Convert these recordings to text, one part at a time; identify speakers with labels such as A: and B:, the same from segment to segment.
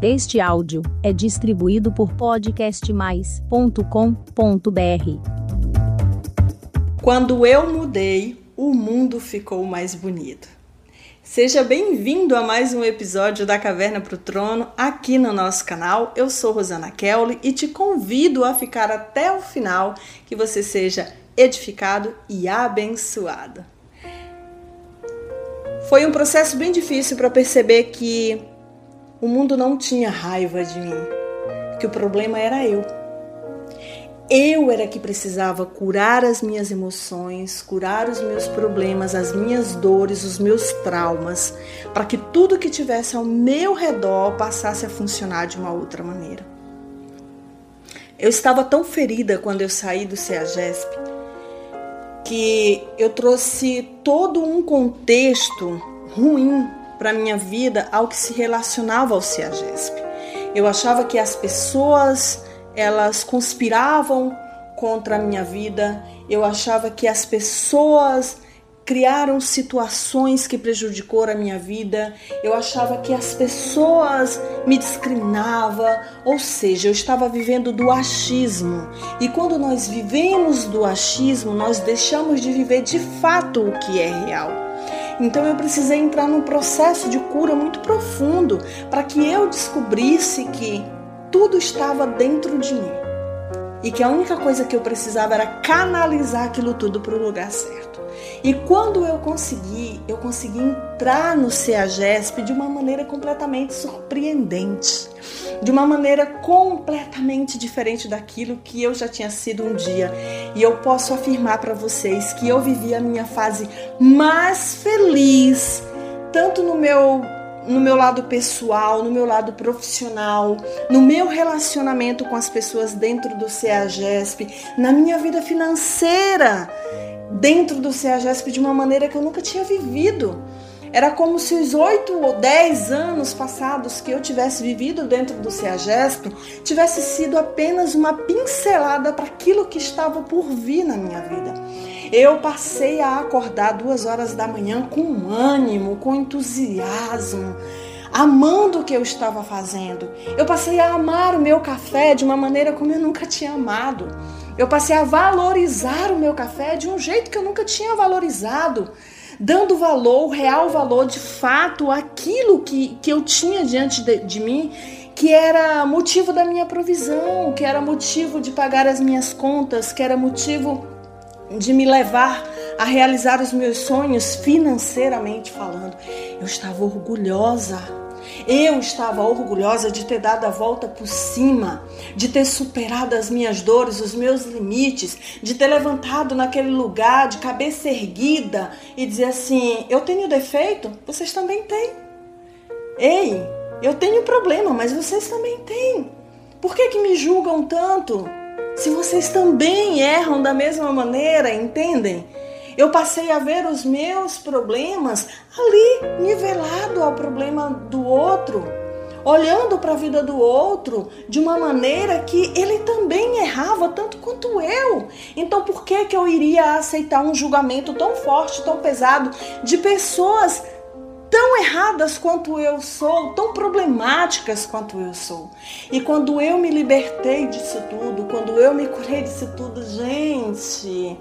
A: Este áudio é distribuído por podcastmais.com.br.
B: Quando eu mudei, o mundo ficou mais bonito. Seja bem-vindo a mais um episódio da Caverna para o Trono aqui no nosso canal. Eu sou Rosana Kelly e te convido a ficar até o final que você seja edificado e abençoado. Foi um processo bem difícil para perceber que o mundo não tinha raiva de mim, que o problema era eu. Eu era que precisava curar as minhas emoções, curar os meus problemas, as minhas dores, os meus traumas, para que tudo que tivesse ao meu redor passasse a funcionar de uma outra maneira. Eu estava tão ferida quando eu saí do CEAGESP que eu trouxe todo um contexto ruim para minha vida ao que se relacionava ao CEAGESP. Eu achava que as pessoas elas conspiravam contra a minha vida. Eu achava que as pessoas criaram situações que prejudicaram a minha vida. Eu achava que as pessoas me discriminavam, ou seja, eu estava vivendo do achismo. E quando nós vivemos do achismo, nós deixamos de viver de fato o que é real. Então eu precisei entrar num processo de cura muito profundo para que eu descobrisse que tudo estava dentro de mim e que a única coisa que eu precisava era canalizar aquilo tudo para o lugar certo. E quando eu consegui, eu consegui entrar no CEAGESP de uma maneira completamente surpreendente, de uma maneira completamente diferente daquilo que eu já tinha sido um dia. E eu posso afirmar para vocês que eu vivi a minha fase mais feliz, tanto no meu no meu lado pessoal, no meu lado profissional, no meu relacionamento com as pessoas dentro do CEAGESP, na minha vida financeira dentro do CEAGESP de uma maneira que eu nunca tinha vivido. Era como se os oito ou dez anos passados que eu tivesse vivido dentro do CEAGESP tivesse sido apenas uma pincelada para aquilo que estava por vir na minha vida. Eu passei a acordar duas horas da manhã com ânimo, com entusiasmo, amando o que eu estava fazendo. Eu passei a amar o meu café de uma maneira como eu nunca tinha amado. Eu passei a valorizar o meu café de um jeito que eu nunca tinha valorizado dando valor, real valor de fato aquilo que, que eu tinha diante de, de mim, que era motivo da minha provisão, que era motivo de pagar as minhas contas, que era motivo de me levar a realizar os meus sonhos financeiramente falando. Eu estava orgulhosa eu estava orgulhosa de ter dado a volta por cima, de ter superado as minhas dores, os meus limites, de ter levantado naquele lugar de cabeça erguida e dizer assim: eu tenho defeito, vocês também têm. Ei, eu tenho problema, mas vocês também têm. Por que, que me julgam tanto? Se vocês também erram da mesma maneira, entendem? Eu passei a ver os meus problemas ali nivelado ao problema do outro, olhando para a vida do outro de uma maneira que ele também errava tanto quanto eu. Então, por que que eu iria aceitar um julgamento tão forte, tão pesado de pessoas tão erradas quanto eu sou, tão problemáticas quanto eu sou. E quando eu me libertei disso tudo, quando eu me curei disso tudo, gente,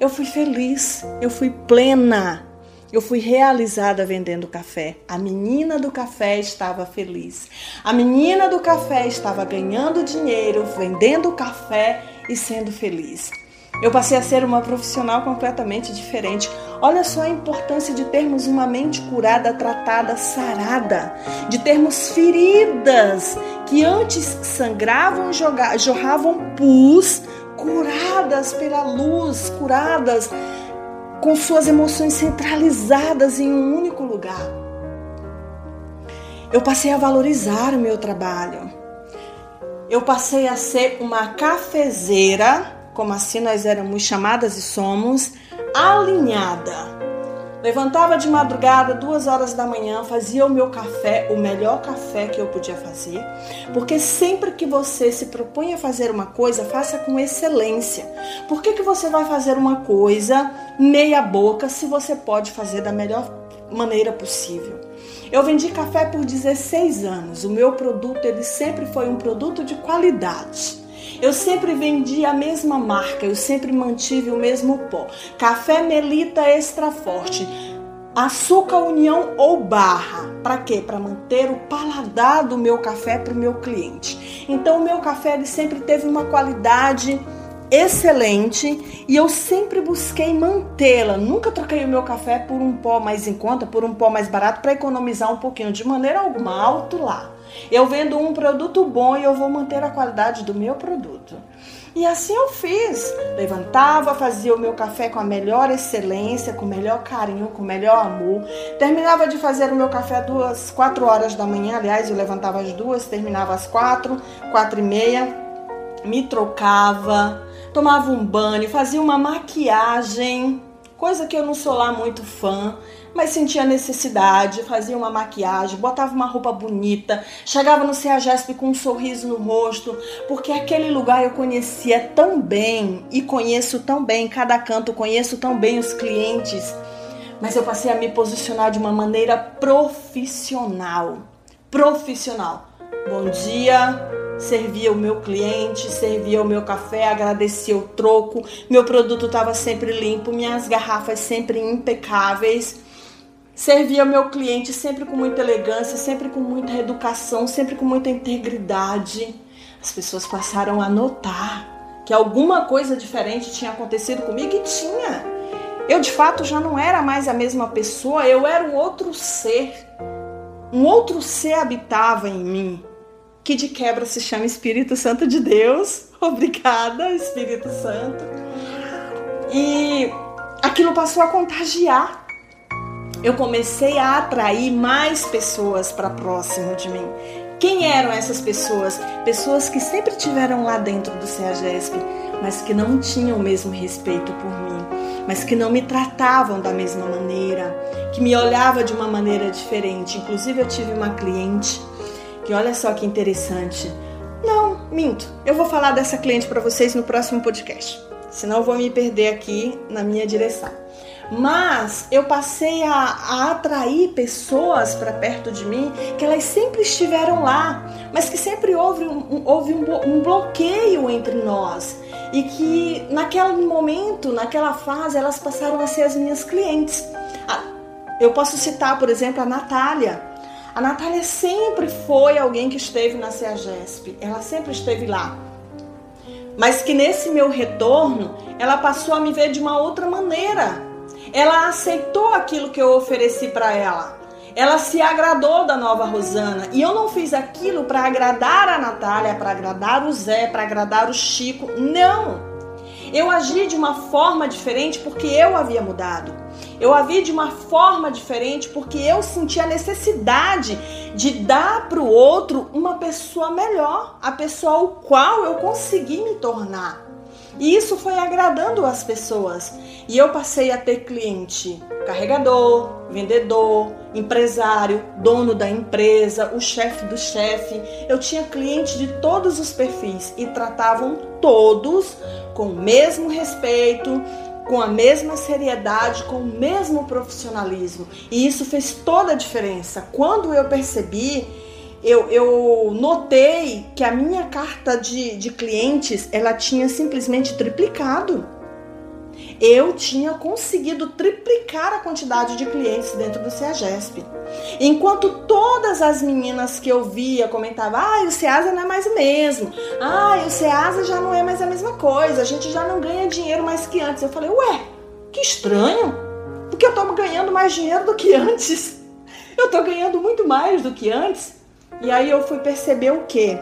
B: eu fui feliz, eu fui plena, eu fui realizada vendendo café. A menina do café estava feliz. A menina do café estava ganhando dinheiro, vendendo café e sendo feliz. Eu passei a ser uma profissional completamente diferente. Olha só a importância de termos uma mente curada, tratada, sarada, de termos feridas que antes sangravam jorravam pus curadas pela luz, curadas com suas emoções centralizadas em um único lugar. Eu passei a valorizar o meu trabalho. Eu passei a ser uma cafezeira, como assim nós éramos chamadas e somos, alinhada Levantava de madrugada, duas horas da manhã, fazia o meu café, o melhor café que eu podia fazer, porque sempre que você se propõe a fazer uma coisa, faça com excelência. Por que, que você vai fazer uma coisa meia boca se você pode fazer da melhor maneira possível. Eu vendi café por 16 anos. O meu produto ele sempre foi um produto de qualidade. Eu sempre vendi a mesma marca, eu sempre mantive o mesmo pó. Café Melita Extra Forte. Açúcar União ou barra. Para quê? Para manter o paladar do meu café para o meu cliente. Então, o meu café ele sempre teve uma qualidade excelente e eu sempre busquei mantê-la. Nunca troquei o meu café por um pó mais em conta, por um pó mais barato para economizar um pouquinho, de maneira alguma, alto lá. Eu vendo um produto bom e eu vou manter a qualidade do meu produto. E assim eu fiz. Levantava, fazia o meu café com a melhor excelência, com o melhor carinho, com o melhor amor. Terminava de fazer o meu café duas, quatro horas da manhã. Aliás, eu levantava às duas, terminava às quatro, quatro e meia. Me trocava, tomava um banho, fazia uma maquiagem, coisa que eu não sou lá muito fã, mas sentia necessidade, fazia uma maquiagem, botava uma roupa bonita, chegava no CEAGESP com um sorriso no rosto, porque aquele lugar eu conhecia tão bem e conheço tão bem cada canto, conheço tão bem os clientes, mas eu passei a me posicionar de uma maneira profissional. Profissional. Bom dia, servia o meu cliente, servia o meu café, agradecia o troco, meu produto estava sempre limpo, minhas garrafas sempre impecáveis. Servia o meu cliente sempre com muita elegância, sempre com muita educação, sempre com muita integridade. As pessoas passaram a notar que alguma coisa diferente tinha acontecido comigo e tinha. Eu de fato já não era mais a mesma pessoa, eu era um outro ser. Um outro ser habitava em mim que de quebra se chama Espírito Santo de Deus. Obrigada, Espírito Santo. E aquilo passou a contagiar. Eu comecei a atrair mais pessoas para próximo de mim. Quem eram essas pessoas? Pessoas que sempre tiveram lá dentro do CEAGESP, mas que não tinham o mesmo respeito por mim, mas que não me tratavam da mesma maneira, que me olhava de uma maneira diferente. Inclusive eu tive uma cliente que olha só que interessante. Não, minto. Eu vou falar dessa cliente para vocês no próximo podcast. Senão eu vou me perder aqui na minha direção. Mas eu passei a, a atrair pessoas para perto de mim que elas sempre estiveram lá, mas que sempre houve, um, houve um, um bloqueio entre nós. E que naquele momento, naquela fase, elas passaram a ser as minhas clientes. Ah, eu posso citar, por exemplo, a Natália. A Natália sempre foi alguém que esteve na CEAGESP, ela sempre esteve lá. Mas que nesse meu retorno, ela passou a me ver de uma outra maneira. Ela aceitou aquilo que eu ofereci para ela. Ela se agradou da nova Rosana. E eu não fiz aquilo para agradar a Natália, para agradar o Zé, para agradar o Chico. Não! Eu agi de uma forma diferente porque eu havia mudado. Eu a vi de uma forma diferente porque eu senti a necessidade de dar para o outro uma pessoa melhor, a pessoa ao qual eu consegui me tornar. E isso foi agradando as pessoas. E eu passei a ter cliente carregador, vendedor, empresário, dono da empresa, o chefe do chefe. Eu tinha cliente de todos os perfis e tratavam todos com o mesmo respeito, com a mesma seriedade, com o mesmo profissionalismo. E isso fez toda a diferença. Quando eu percebi, eu, eu notei que a minha carta de, de clientes ela tinha simplesmente triplicado eu tinha conseguido triplicar a quantidade de clientes dentro do CEAGESP. Enquanto todas as meninas que eu via comentavam, ah, o CEASA não é mais o mesmo, ah, o CEASA já não é mais a mesma coisa, a gente já não ganha dinheiro mais que antes. Eu falei, ué, que estranho, porque eu estou ganhando mais dinheiro do que antes. Eu estou ganhando muito mais do que antes. E aí eu fui perceber o quê?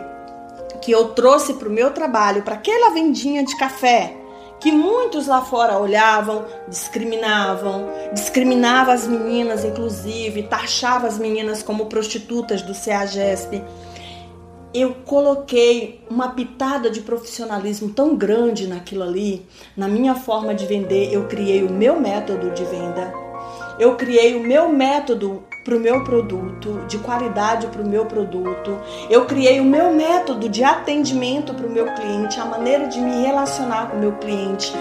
B: Que eu trouxe para o meu trabalho, para aquela vendinha de café, que muitos lá fora olhavam, discriminavam, discriminava as meninas, inclusive, taxava as meninas como prostitutas do CEAGESP. Eu coloquei uma pitada de profissionalismo tão grande naquilo ali, na minha forma de vender, eu criei o meu método de venda. Eu criei o meu método para o meu produto, de qualidade para o meu produto. Eu criei o meu método de atendimento para o meu cliente, a maneira de me relacionar com o meu cliente,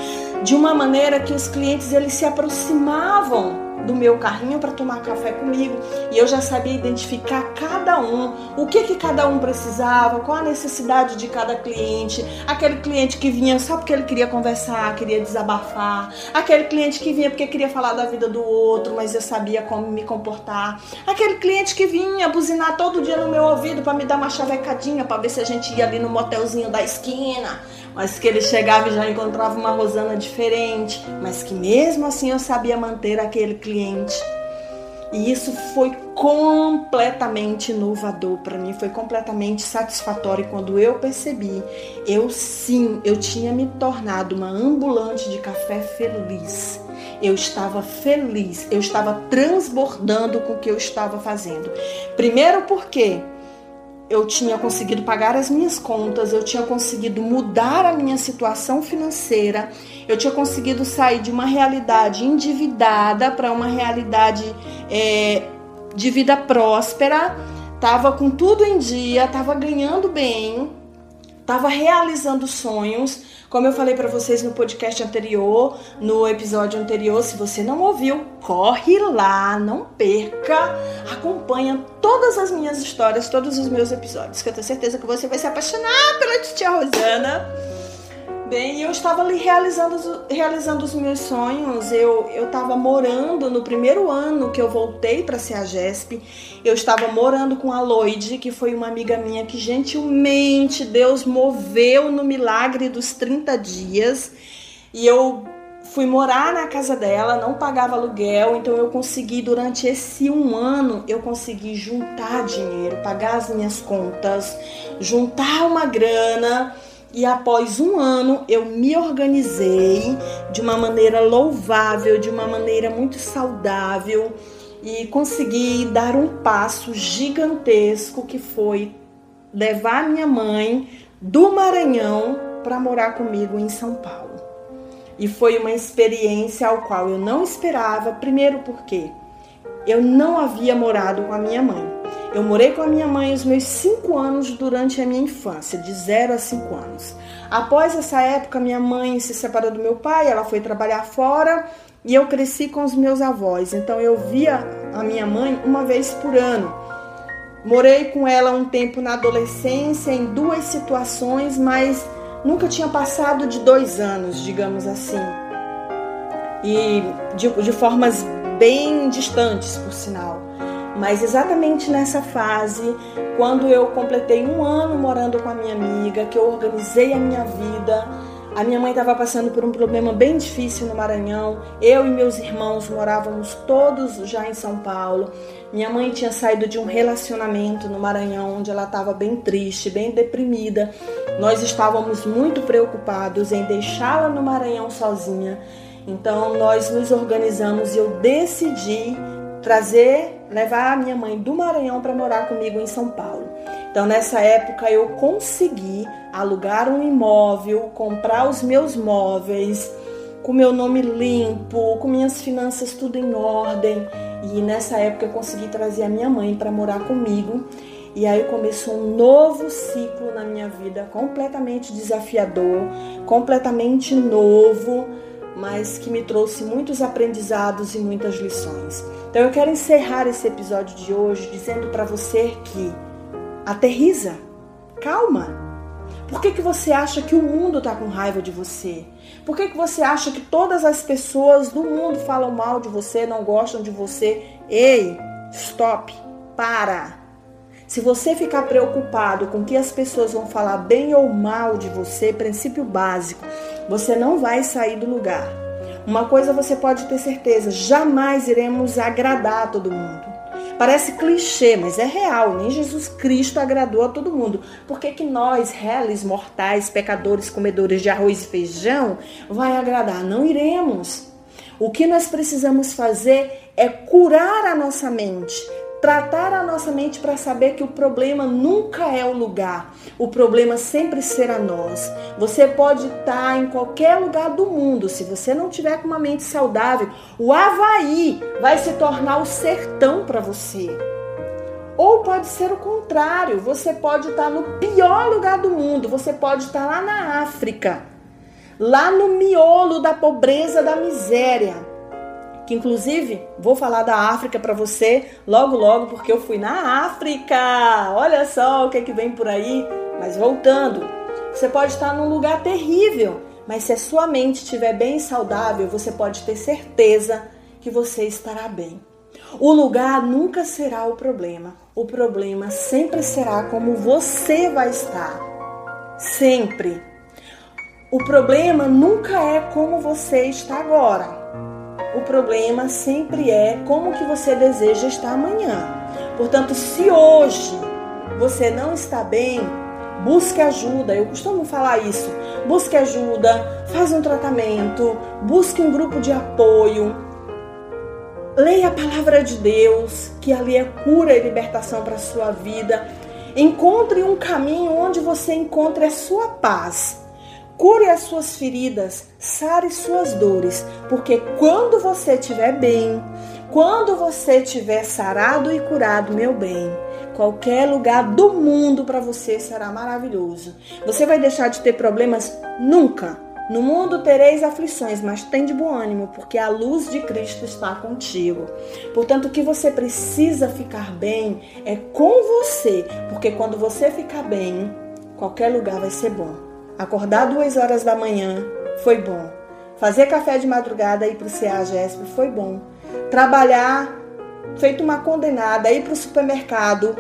B: de uma maneira que os clientes eles se aproximavam do meu carrinho para tomar café comigo. E eu já sabia identificar cada um, o que que cada um precisava, qual a necessidade de cada cliente, aquele cliente que vinha só porque ele queria conversar, queria desabafar, aquele cliente que vinha porque queria falar da vida do outro, mas eu sabia como me comportar, aquele cliente que vinha buzinar todo dia no meu ouvido para me dar uma chavecadinha para ver se a gente ia ali no motelzinho da esquina mas que ele chegava e já encontrava uma Rosana diferente, mas que mesmo assim eu sabia manter aquele cliente. E isso foi completamente inovador para mim, foi completamente satisfatório quando eu percebi, eu sim, eu tinha me tornado uma ambulante de café feliz. Eu estava feliz, eu estava transbordando com o que eu estava fazendo. Primeiro porque eu tinha conseguido pagar as minhas contas, eu tinha conseguido mudar a minha situação financeira, eu tinha conseguido sair de uma realidade endividada para uma realidade é, de vida próspera, estava com tudo em dia, estava ganhando bem, estava realizando sonhos. Como eu falei para vocês no podcast anterior, no episódio anterior, se você não ouviu, corre lá, não perca, acompanha todas as minhas histórias, todos os meus episódios, que eu tenho certeza que você vai se apaixonar pela tia Rosana bem, eu estava ali realizando, realizando os meus sonhos. Eu estava morando no primeiro ano que eu voltei para a GESP. Eu estava morando com a Lloyd, que foi uma amiga minha que gentilmente Deus moveu no milagre dos 30 dias. E eu fui morar na casa dela, não pagava aluguel, então eu consegui durante esse um ano eu consegui juntar dinheiro, pagar as minhas contas, juntar uma grana e após um ano eu me organizei de uma maneira louvável, de uma maneira muito saudável e consegui dar um passo gigantesco que foi levar minha mãe do Maranhão para morar comigo em São Paulo. E foi uma experiência ao qual eu não esperava, primeiro porque eu não havia morado com a minha mãe. Eu morei com a minha mãe os meus cinco anos durante a minha infância, de 0 a 5 anos. Após essa época, minha mãe se separou do meu pai, ela foi trabalhar fora e eu cresci com os meus avós. Então eu via a minha mãe uma vez por ano. Morei com ela um tempo na adolescência, em duas situações, mas nunca tinha passado de dois anos, digamos assim. E de, de formas bem distantes, por sinal. Mas exatamente nessa fase, quando eu completei um ano morando com a minha amiga, que eu organizei a minha vida, a minha mãe estava passando por um problema bem difícil no Maranhão. Eu e meus irmãos morávamos todos já em São Paulo. Minha mãe tinha saído de um relacionamento no Maranhão onde ela estava bem triste, bem deprimida. Nós estávamos muito preocupados em deixá-la no Maranhão sozinha. Então nós nos organizamos e eu decidi trazer levar a minha mãe do Maranhão para morar comigo em São Paulo. Então, nessa época, eu consegui alugar um imóvel, comprar os meus móveis, com meu nome limpo, com minhas finanças tudo em ordem. E nessa época, eu consegui trazer a minha mãe para morar comigo. E aí começou um novo ciclo na minha vida, completamente desafiador, completamente novo mas que me trouxe muitos aprendizados e muitas lições. Então eu quero encerrar esse episódio de hoje dizendo para você que aterriza, calma. Por que, que você acha que o mundo está com raiva de você? Por que, que você acha que todas as pessoas do mundo falam mal de você, não gostam de você? Ei, stop, para. Se você ficar preocupado com o que as pessoas vão falar bem ou mal de você, princípio básico, você não vai sair do lugar. Uma coisa você pode ter certeza: jamais iremos agradar a todo mundo. Parece clichê, mas é real. Nem Jesus Cristo agradou a todo mundo. Por que, que nós, réis, mortais, pecadores, comedores de arroz e feijão, vai agradar? Não iremos. O que nós precisamos fazer é curar a nossa mente, tratar a nossa mente para saber que o problema nunca é o lugar, o problema sempre será nós. Você pode estar em qualquer lugar do mundo, se você não tiver com uma mente saudável, o Havaí vai se tornar o sertão para você. Ou pode ser o contrário, você pode estar no pior lugar do mundo, você pode estar lá na África, lá no miolo da pobreza, da miséria que inclusive vou falar da África para você logo logo porque eu fui na África. Olha só o que é que vem por aí. Mas voltando, você pode estar num lugar terrível, mas se a sua mente estiver bem saudável, você pode ter certeza que você estará bem. O lugar nunca será o problema. O problema sempre será como você vai estar. Sempre. O problema nunca é como você está agora. O problema sempre é como que você deseja estar amanhã. Portanto, se hoje você não está bem, busque ajuda. Eu costumo falar isso. Busque ajuda, faz um tratamento, busque um grupo de apoio. Leia a palavra de Deus, que ali é cura e libertação para a sua vida. Encontre um caminho onde você encontre a sua paz. Cure as suas feridas, sare suas dores, porque quando você estiver bem, quando você estiver sarado e curado, meu bem, qualquer lugar do mundo para você será maravilhoso. Você vai deixar de ter problemas nunca. No mundo tereis aflições, mas tem de bom ânimo, porque a luz de Cristo está contigo. Portanto, o que você precisa ficar bem é com você, porque quando você ficar bem, qualquer lugar vai ser bom. Acordar duas horas da manhã foi bom. Fazer café de madrugada e ir para o CEAGESP foi bom. Trabalhar feito uma condenada, ir para o supermercado,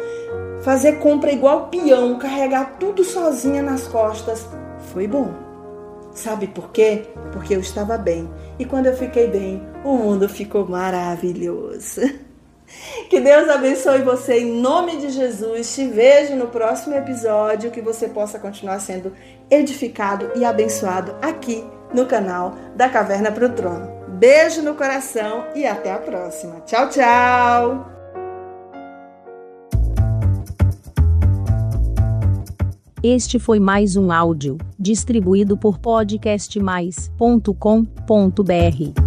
B: fazer compra igual peão, carregar tudo sozinha nas costas, foi bom. Sabe por quê? Porque eu estava bem. E quando eu fiquei bem, o mundo ficou maravilhoso. Que Deus abençoe você em nome de Jesus. Te vejo no próximo episódio. Que você possa continuar sendo edificado e abençoado aqui no canal da Caverna para o Trono. Beijo no coração e até a próxima. Tchau, tchau!
A: Este foi mais um áudio distribuído por podcastmais.com.br.